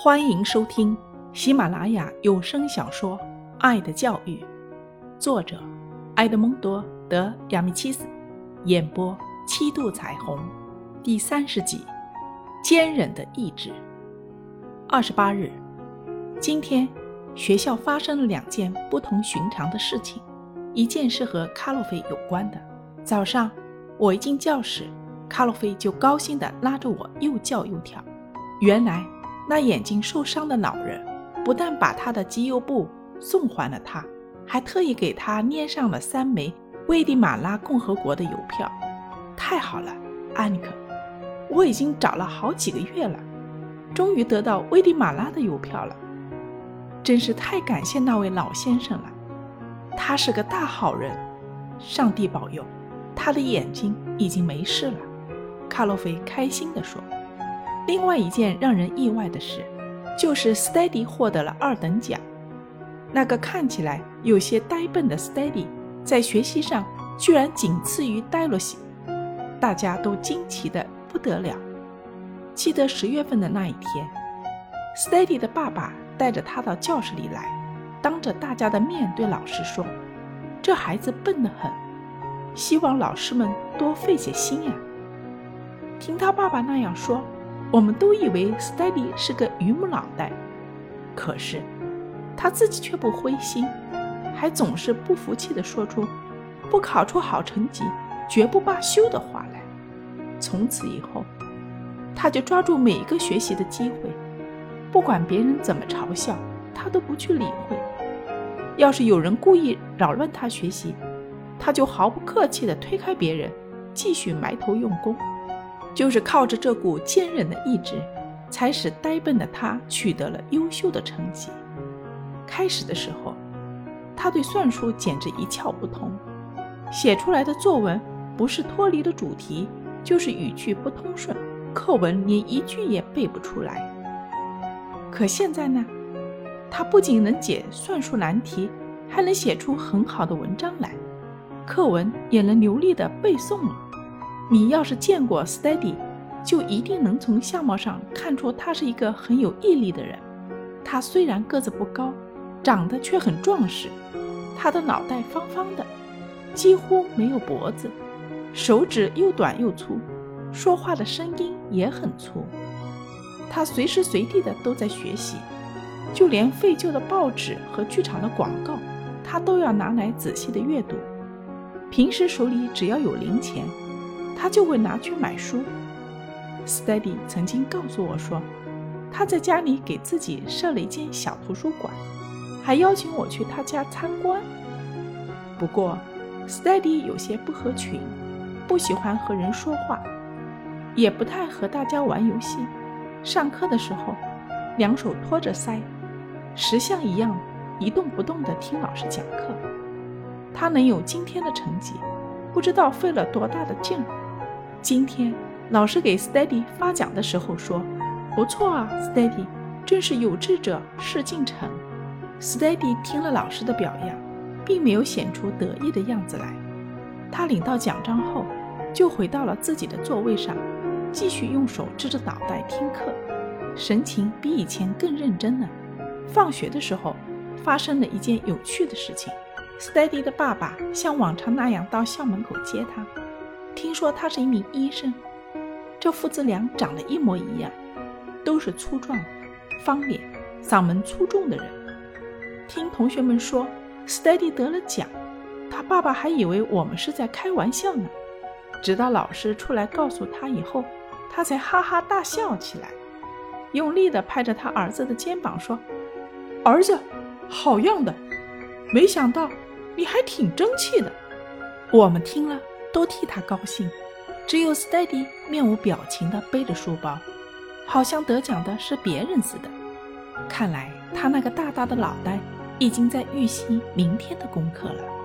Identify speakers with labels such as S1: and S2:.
S1: 欢迎收听喜马拉雅有声小说《爱的教育》，作者埃德蒙多·德亚米契斯，演播七度彩虹，第三十集：坚韧的意志。二十八日，今天学校发生了两件不同寻常的事情，一件是和卡洛菲有关的。早上，我一进教室，卡洛菲就高兴地拉着我又叫又跳。原来。那眼睛受伤的老人不但把他的机油布送还了他，还特意给他捏上了三枚危地马拉共和国的邮票。太好了，安妮克，我已经找了好几个月了，终于得到危地马拉的邮票了。真是太感谢那位老先生了，他是个大好人。上帝保佑，他的眼睛已经没事了。卡洛菲开心地说。另外一件让人意外的事，就是 Steady 获得了二等奖。那个看起来有些呆笨的 Steady，在学习上居然仅次于戴洛西，大家都惊奇的不得了。记得十月份的那一天，Steady 的爸爸带着他到教室里来，当着大家的面对老师说：“这孩子笨得很，希望老师们多费些心呀。”听他爸爸那样说。我们都以为 Steady 是个榆木脑袋，可是他自己却不灰心，还总是不服气地说出“不考出好成绩，绝不罢休”的话来。从此以后，他就抓住每一个学习的机会，不管别人怎么嘲笑，他都不去理会。要是有人故意扰乱他学习，他就毫不客气地推开别人，继续埋头用功。就是靠着这股坚韧的意志，才使呆笨的他取得了优秀的成绩。开始的时候，他对算术简直一窍不通，写出来的作文不是脱离了主题，就是语句不通顺，课文连一句也背不出来。可现在呢，他不仅能解算术难题，还能写出很好的文章来，课文也能流利的背诵了。你要是见过 Steady，就一定能从相貌上看出他是一个很有毅力的人。他虽然个子不高，长得却很壮实。他的脑袋方方的，几乎没有脖子，手指又短又粗，说话的声音也很粗。他随时随地的都在学习，就连废旧的报纸和剧场的广告，他都要拿来仔细的阅读。平时手里只要有零钱。他就会拿去买书。Steady 曾经告诉我说，他在家里给自己设了一间小图书馆，还邀请我去他家参观。不过，Steady 有些不合群，不喜欢和人说话，也不太和大家玩游戏。上课的时候，两手托着腮，石像一样一动不动地听老师讲课。他能有今天的成绩，不知道费了多大的劲儿。今天老师给 Steady 发奖的时候说：“不错啊，Steady，真是有志者事竟成。”Steady 听了老师的表扬，并没有显出得意的样子来。他领到奖章后，就回到了自己的座位上，继续用手支着脑袋听课，神情比以前更认真了。放学的时候，发生了一件有趣的事情：Steady 的爸爸像往常那样到校门口接他。听说他是一名医生，这父子俩长得一模一样，都是粗壮、方脸、嗓门粗重的人。听同学们说，Steady 得了奖，他爸爸还以为我们是在开玩笑呢。直到老师出来告诉他以后，他才哈哈大笑起来，用力地拍着他儿子的肩膀说：“儿子，好样的！没想到你还挺争气的。”我们听了。都替他高兴，只有 Steady 面无表情地背着书包，好像得奖的是别人似的。看来他那个大大的脑袋已经在预习明天的功课了。